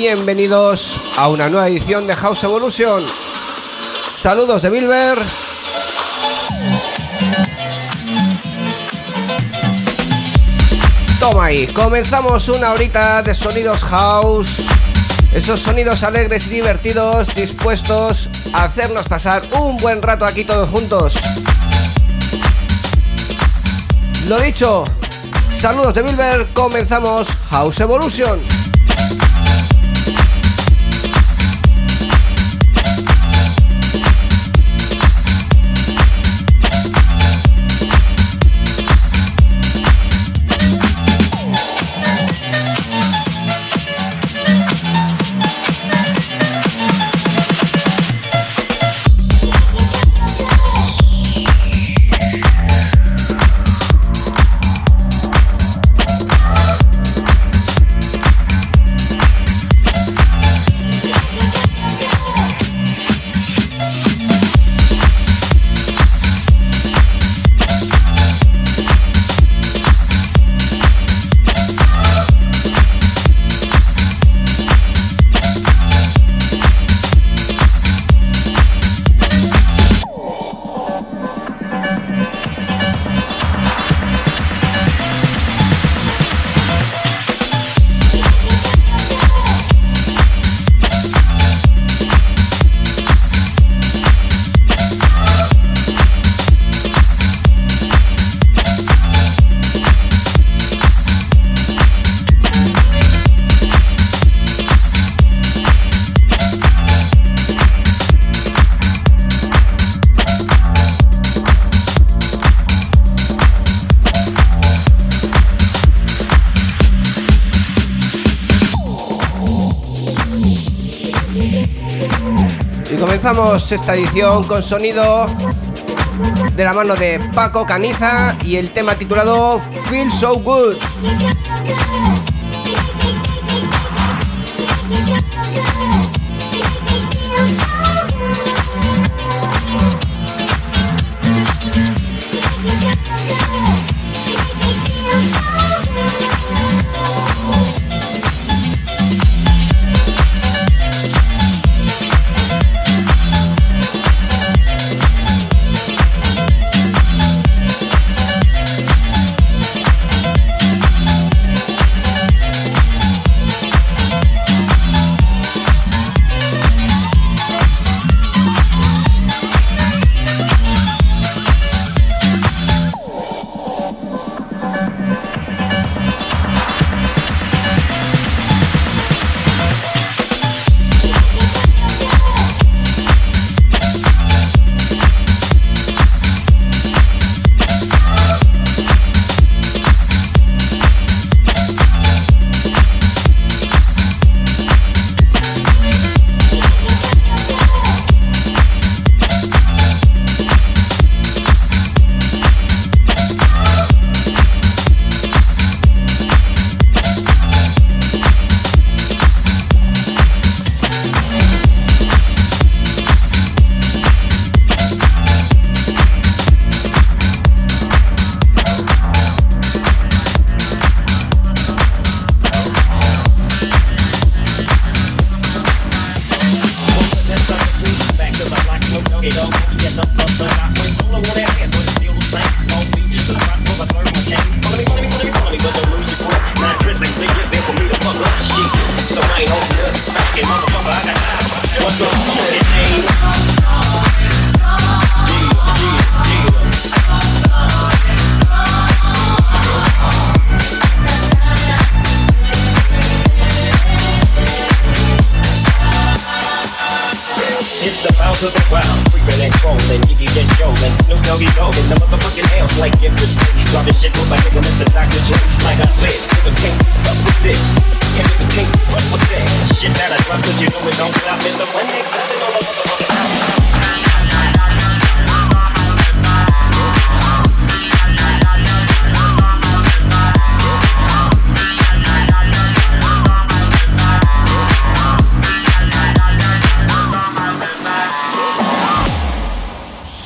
Bienvenidos a una nueva edición de House Evolution. Saludos de Bilber. Toma ahí, comenzamos una horita de sonidos house. Esos sonidos alegres y divertidos dispuestos a hacernos pasar un buen rato aquí todos juntos. Lo dicho, saludos de Bilber, comenzamos House Evolution. Esta edición con sonido de la mano de Paco Caniza y el tema titulado Feel So Good.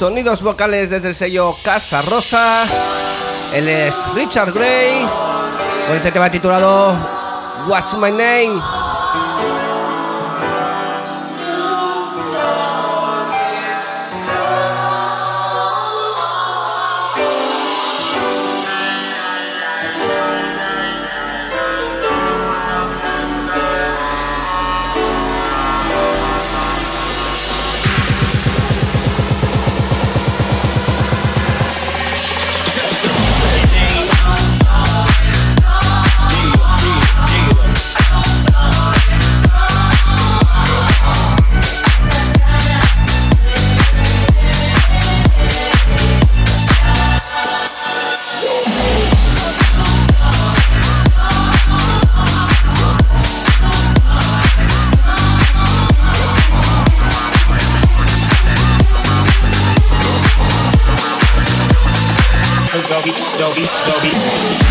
sonidos vocales desde el sello Casa Rosas. Él es Richard Gray. Con este tema titulado What's My Name. Dobby, Dobby.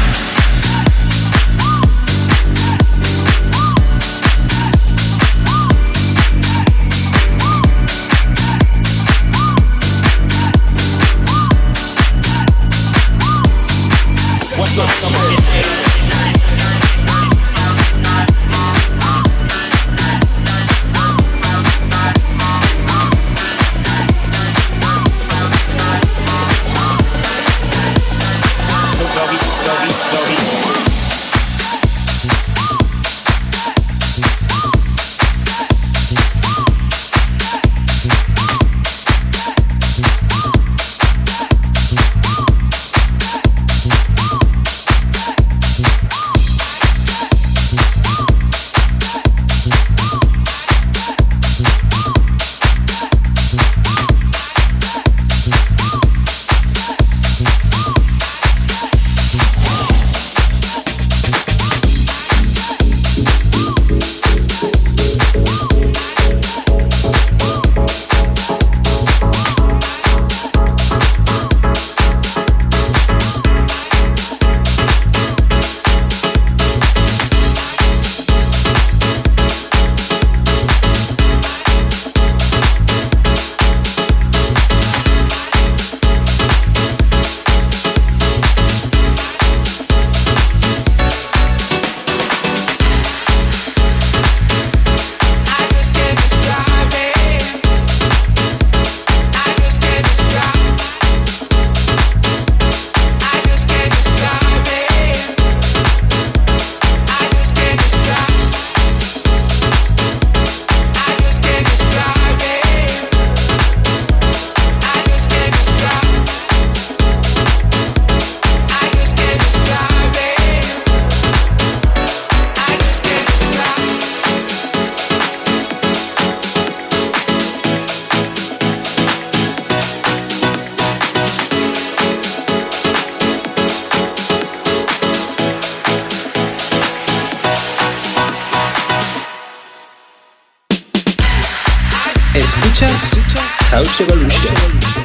House Evolution.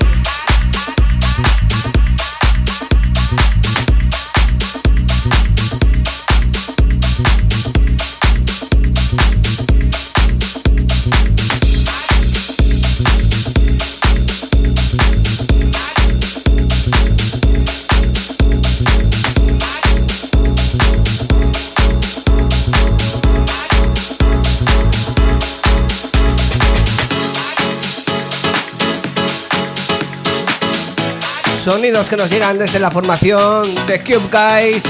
Sonidos que nos llegan desde la formación de Cube Guys.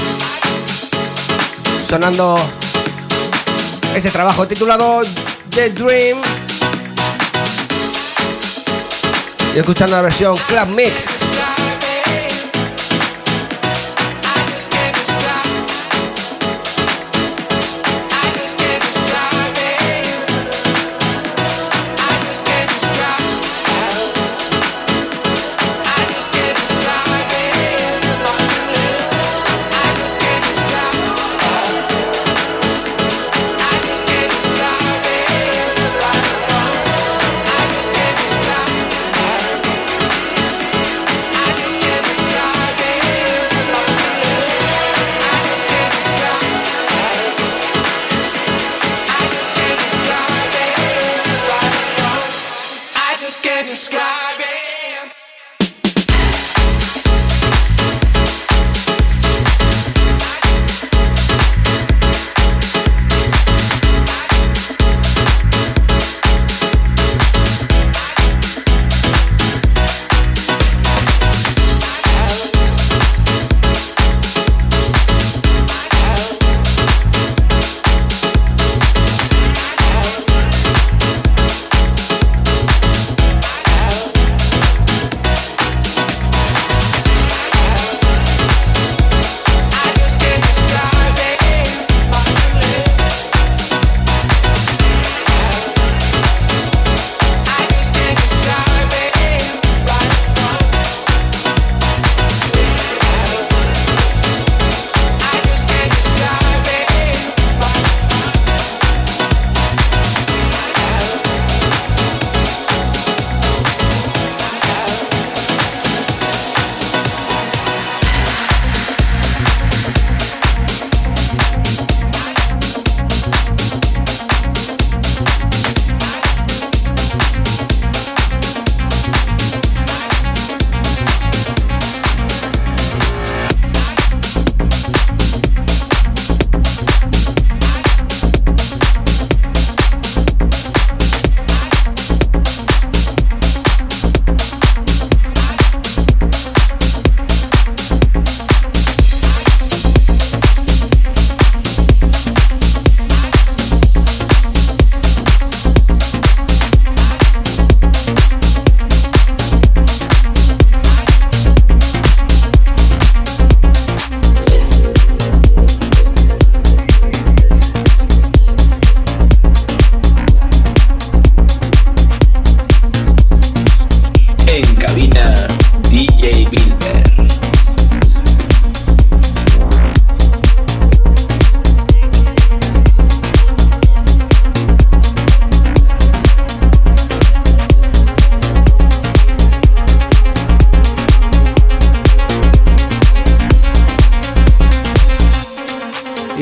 Sonando ese trabajo titulado The Dream. Y escuchando la versión Club Mix.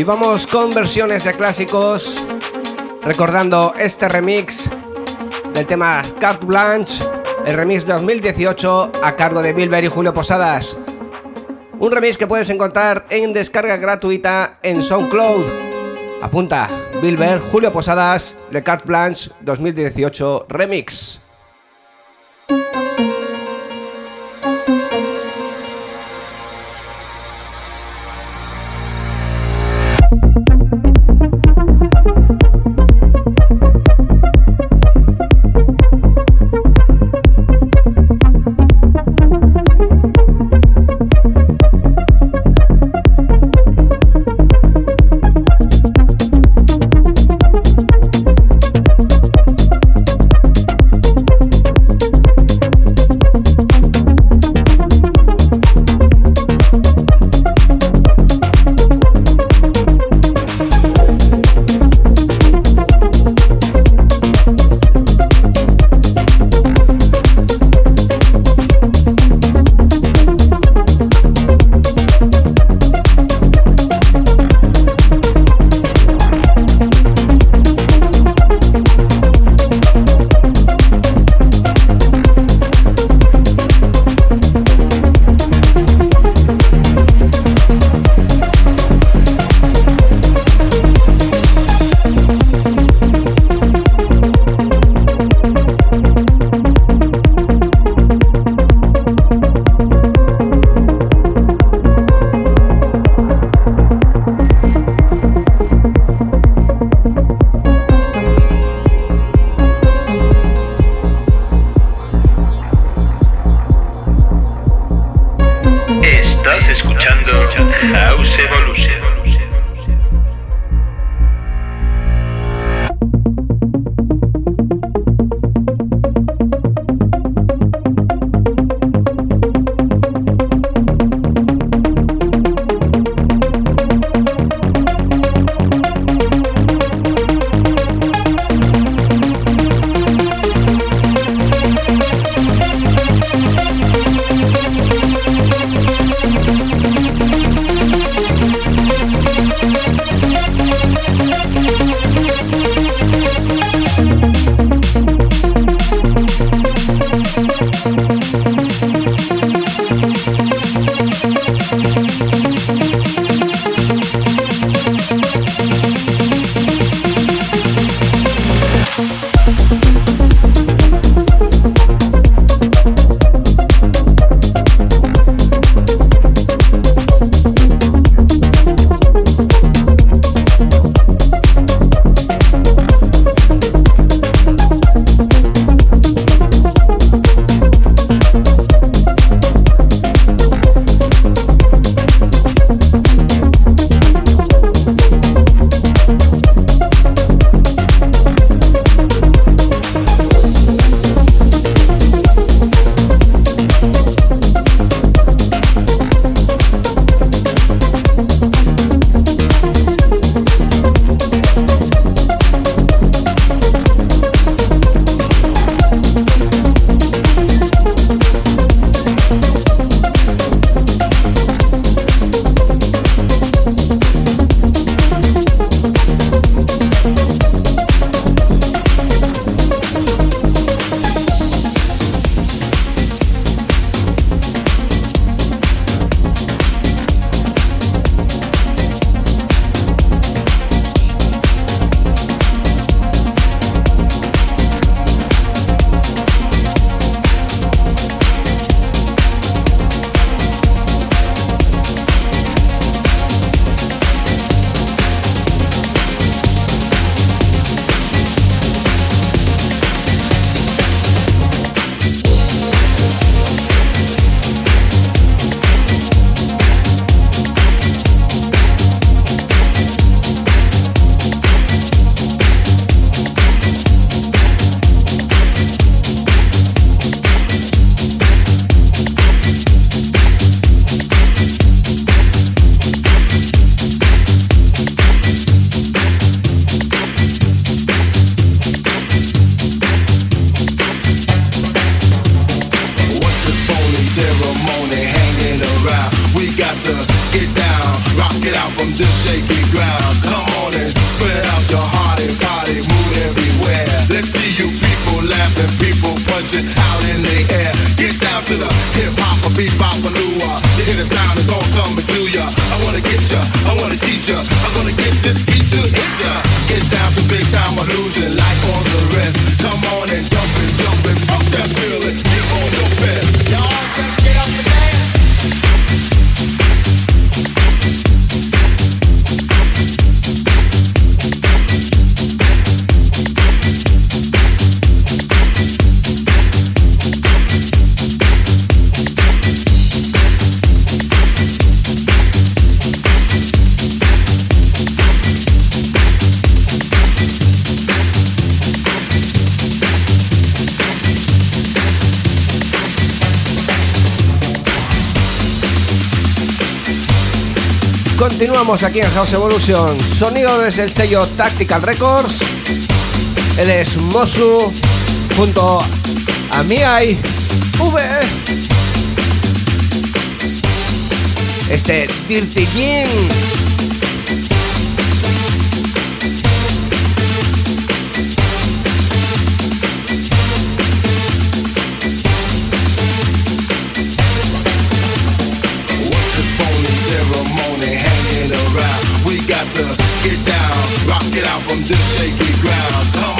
Vamos con versiones de clásicos, recordando este remix del tema Carte Blanche, el remix 2018 a cargo de Bilber y Julio Posadas. Un remix que puedes encontrar en descarga gratuita en SoundCloud. Apunta, Bilber, Julio Posadas, de Carte Blanche 2018 Remix. continuamos aquí en House Evolution. Sonido desde el sello Tactical Records. Él es Mosu junto a Miai V. Este Dirty Jean. got to get down, rock it out from this shaky ground. Come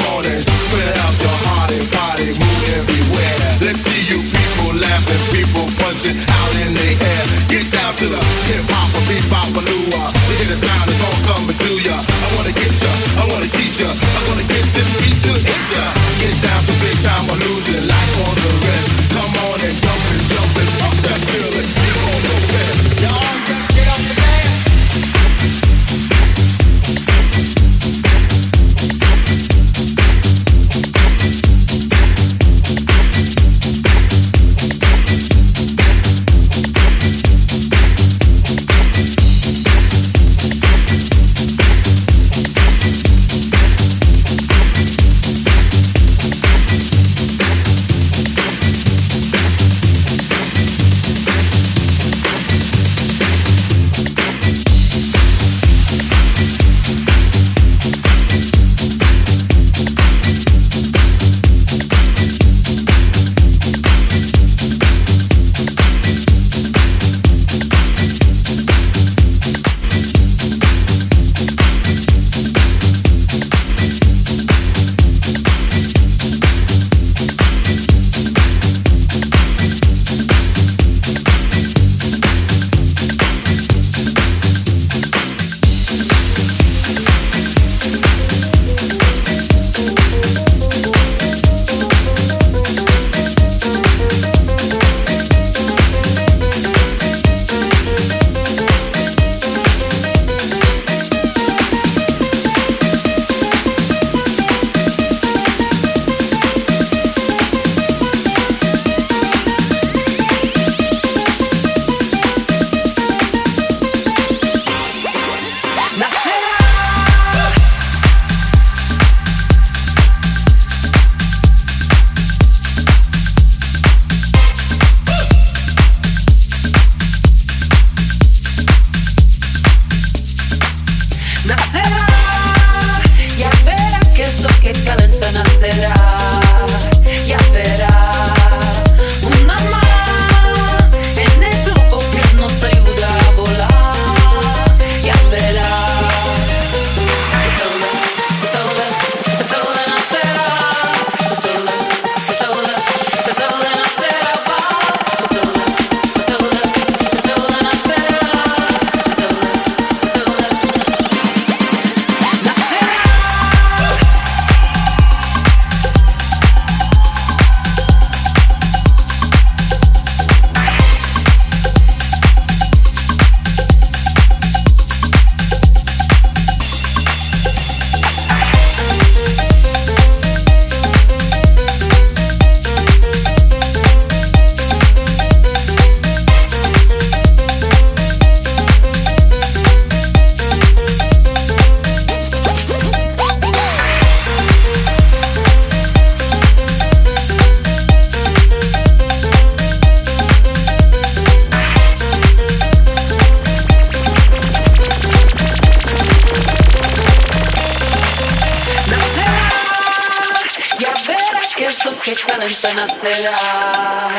que tan pena será,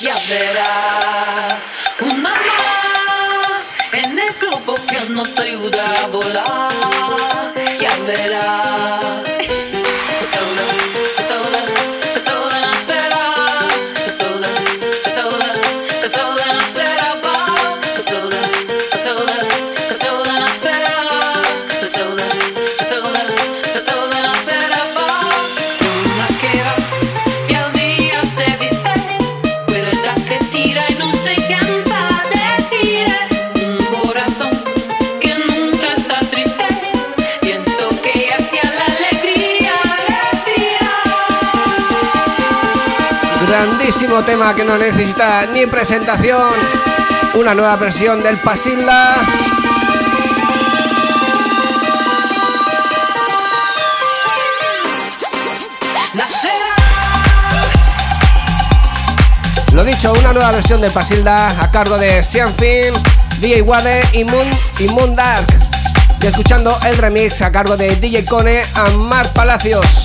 ya verá. Una en el globo que nos ayuda a volar, ya verá. grandísimo tema que no necesita ni presentación. Una nueva versión del Pasilda. Lo dicho, una nueva versión del Pasilda a cargo de Cianfin, DJ Wade y Moon, y Moon Dark. Y escuchando el remix a cargo de DJ Cone a Mar Palacios.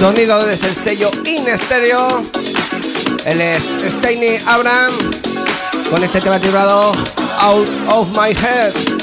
Sonido desde el sello In Stereo. Él es Steiny Abraham con este tema titulado Out of My Head.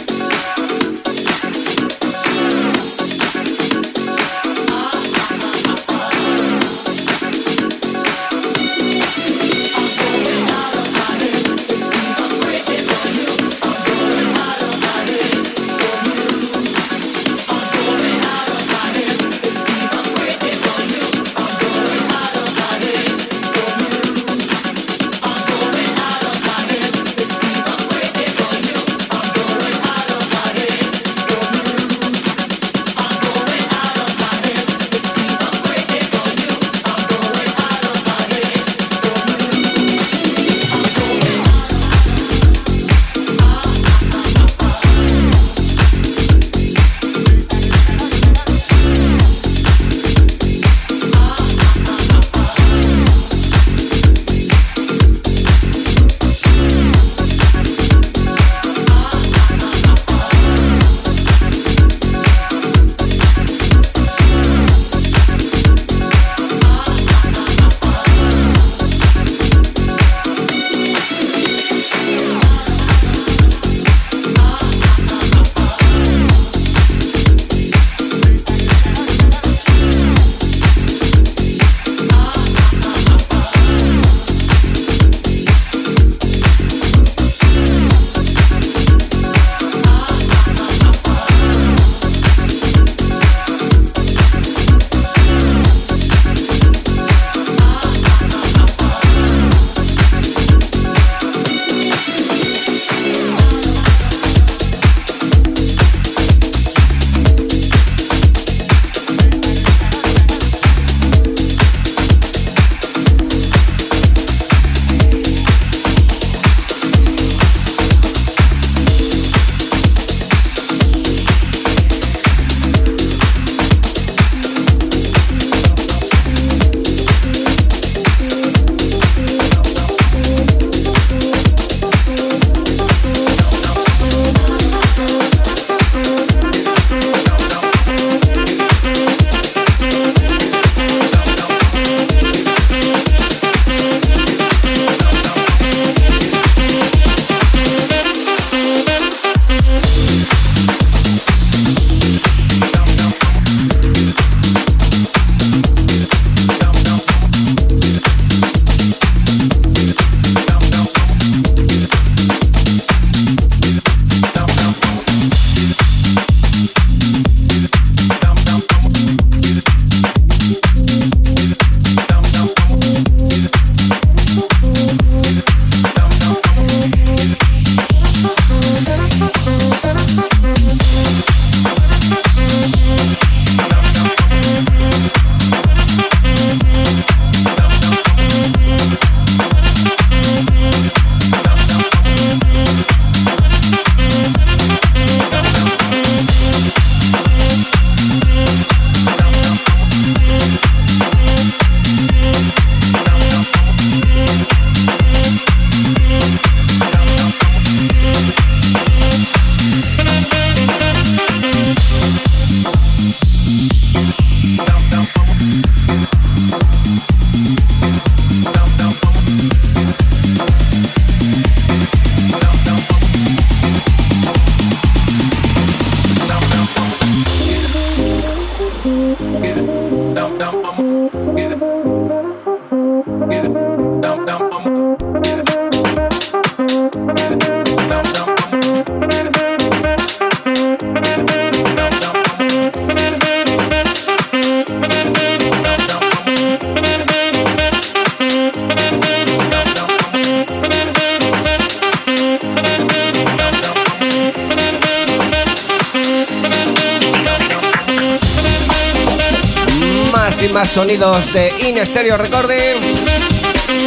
Más sonidos de In Stereo Recording.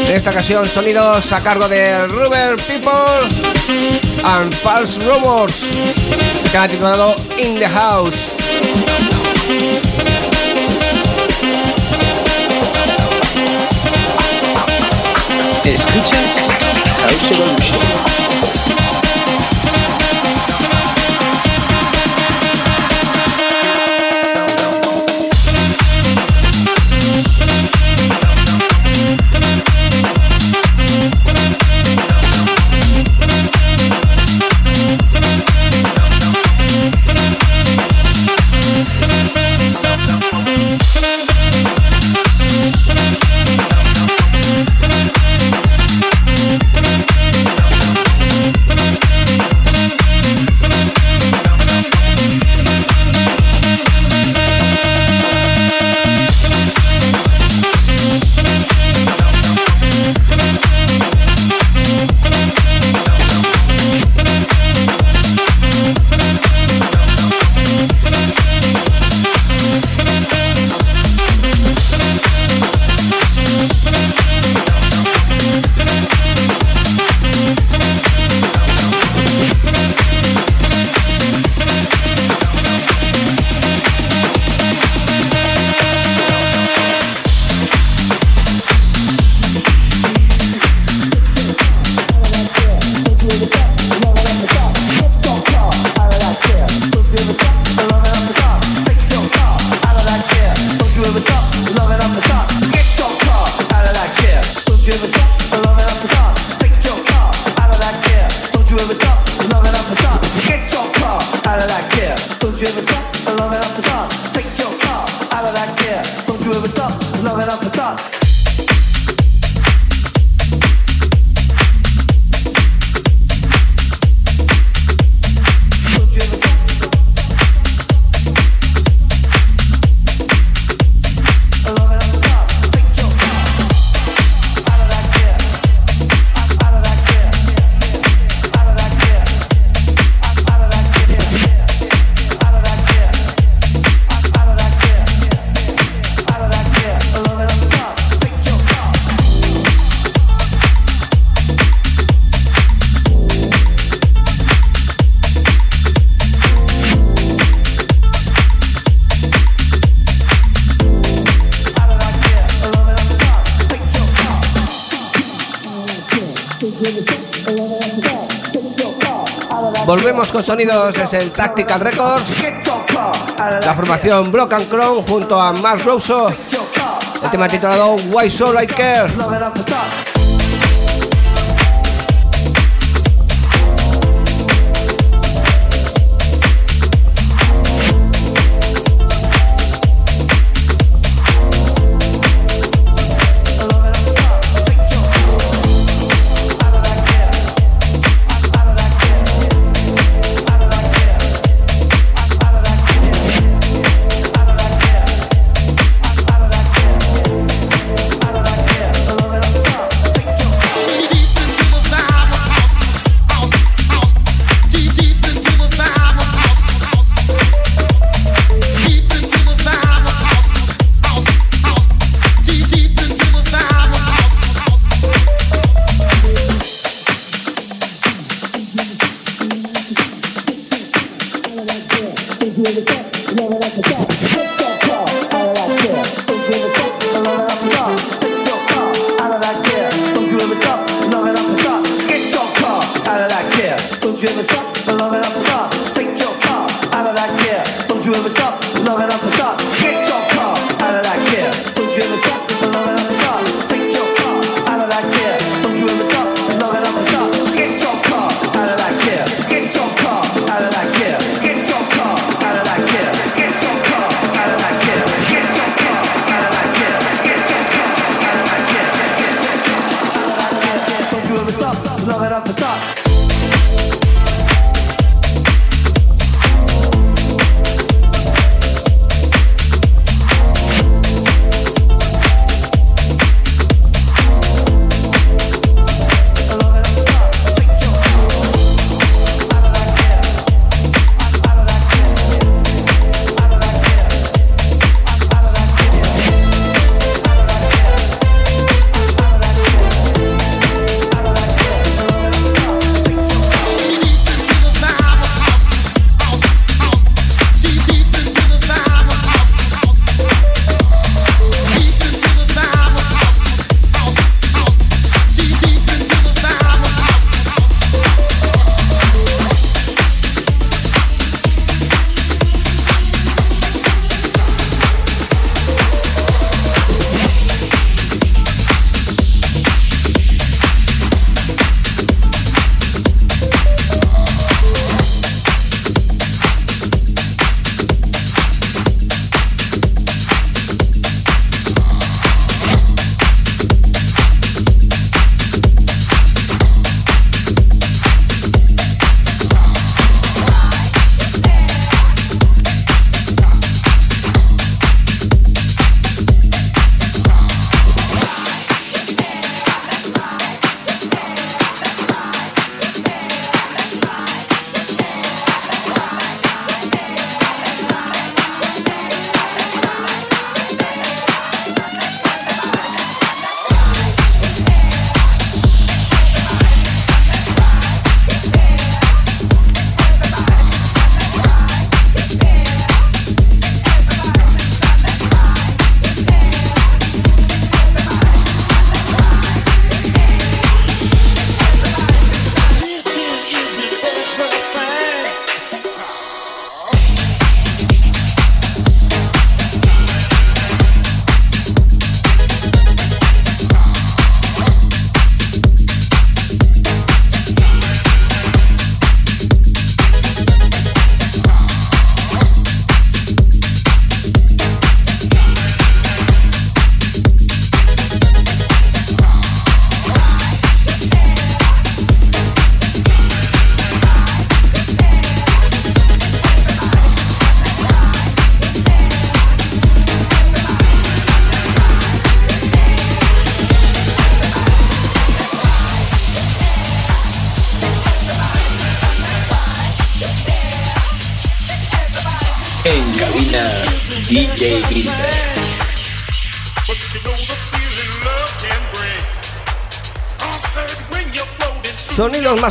En esta ocasión, sonidos a cargo de Rubber People and False Rumors, que ha titulado In the House. Escuchas House Evolution. Con sonidos desde el Tactical Records. La formación Block and Crown junto a Mark Rosso. El tema titulado Why So I Care.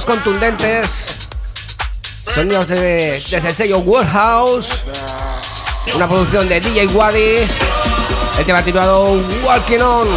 Contundentes. Sonidos de, desde el sello Warehouse. Una producción de DJ Wadi. El tema titulado Walking On.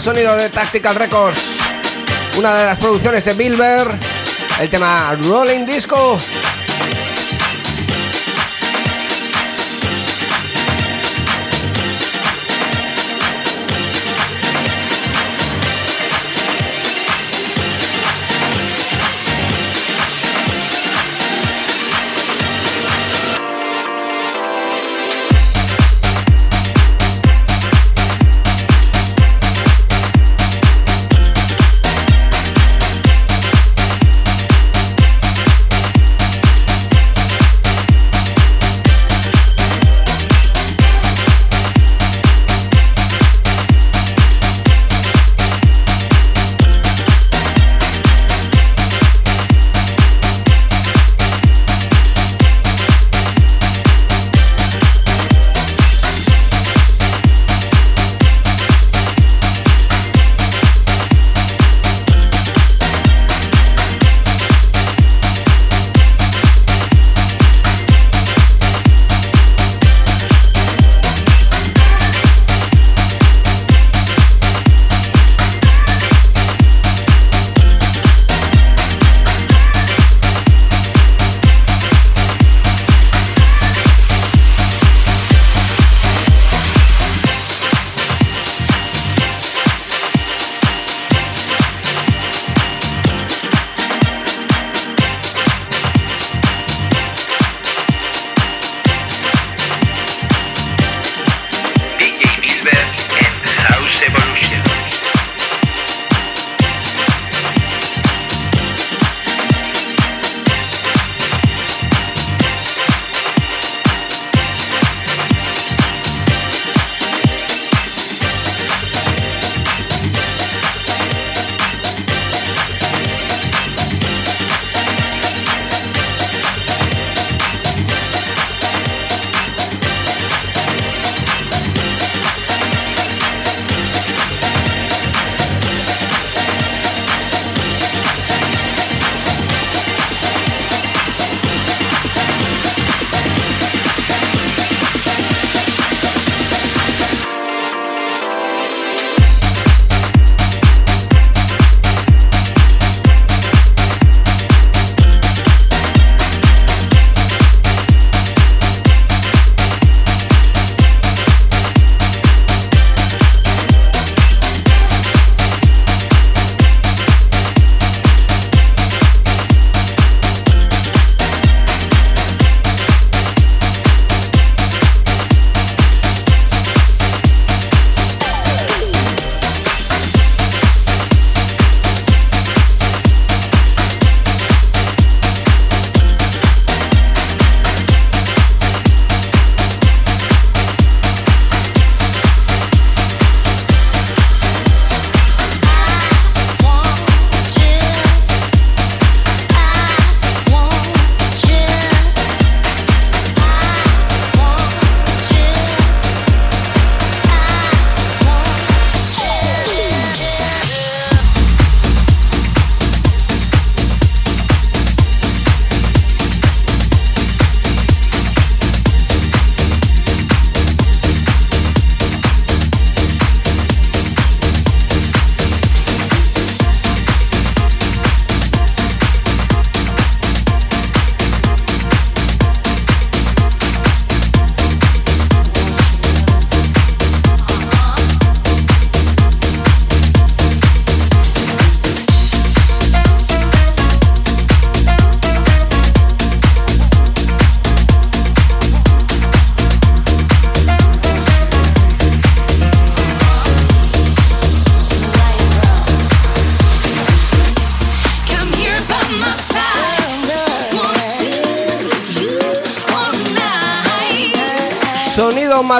Sonido de Tactical Records. Una de las producciones de Bilber, el tema Rolling Disco.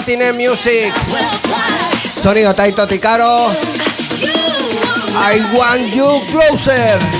Matinee Music. Sonido Taito Ticaro. I want you closer.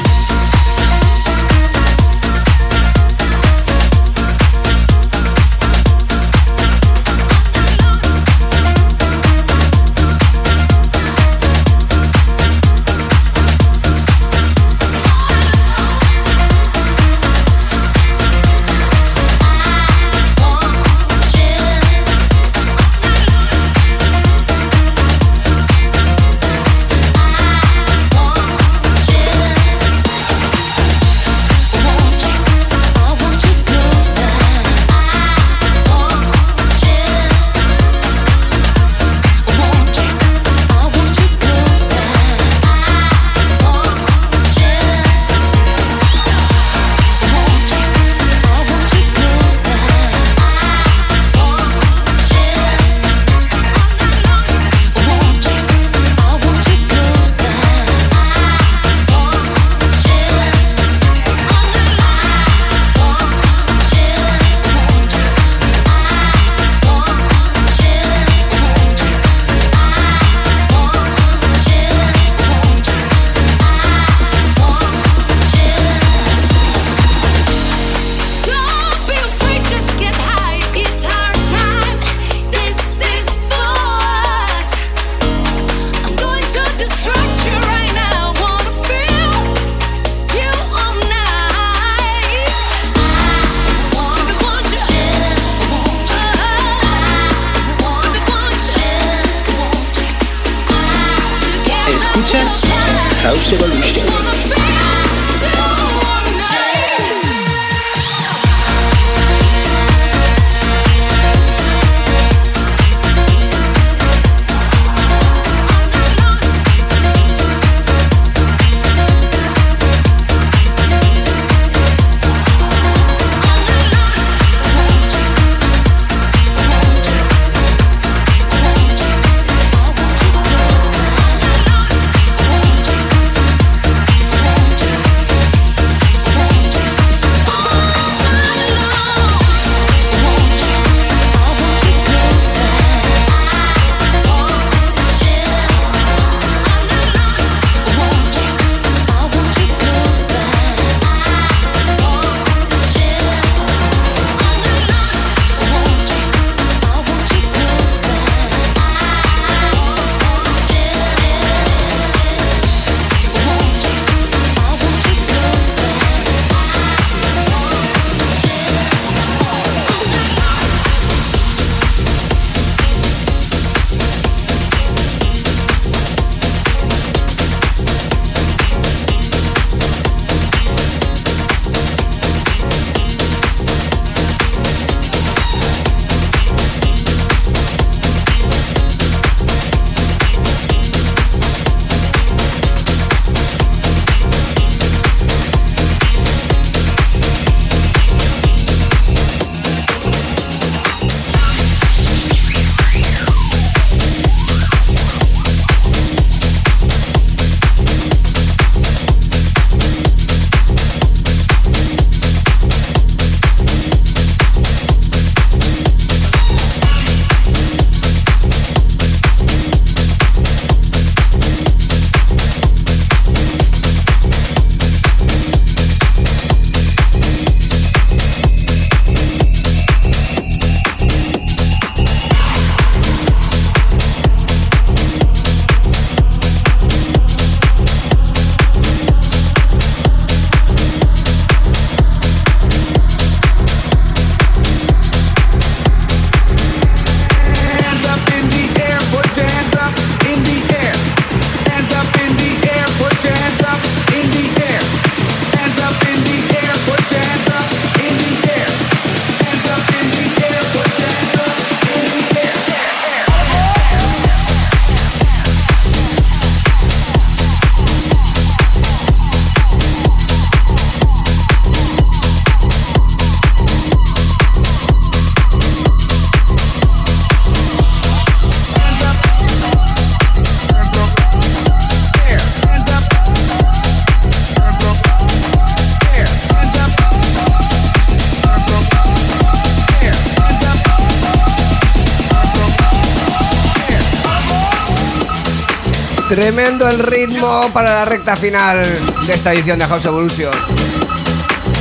Tremendo el ritmo para la recta final de esta edición de House Evolution.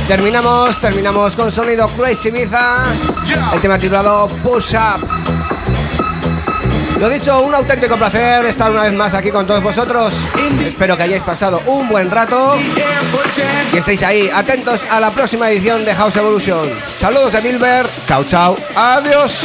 Terminamos, terminamos con sonido Crazy Ibiza, el tema titulado Push Up. Lo dicho, un auténtico placer estar una vez más aquí con todos vosotros. Espero que hayáis pasado un buen rato y estéis ahí atentos a la próxima edición de House Evolution. Saludos de Bilber, chao chao, adiós.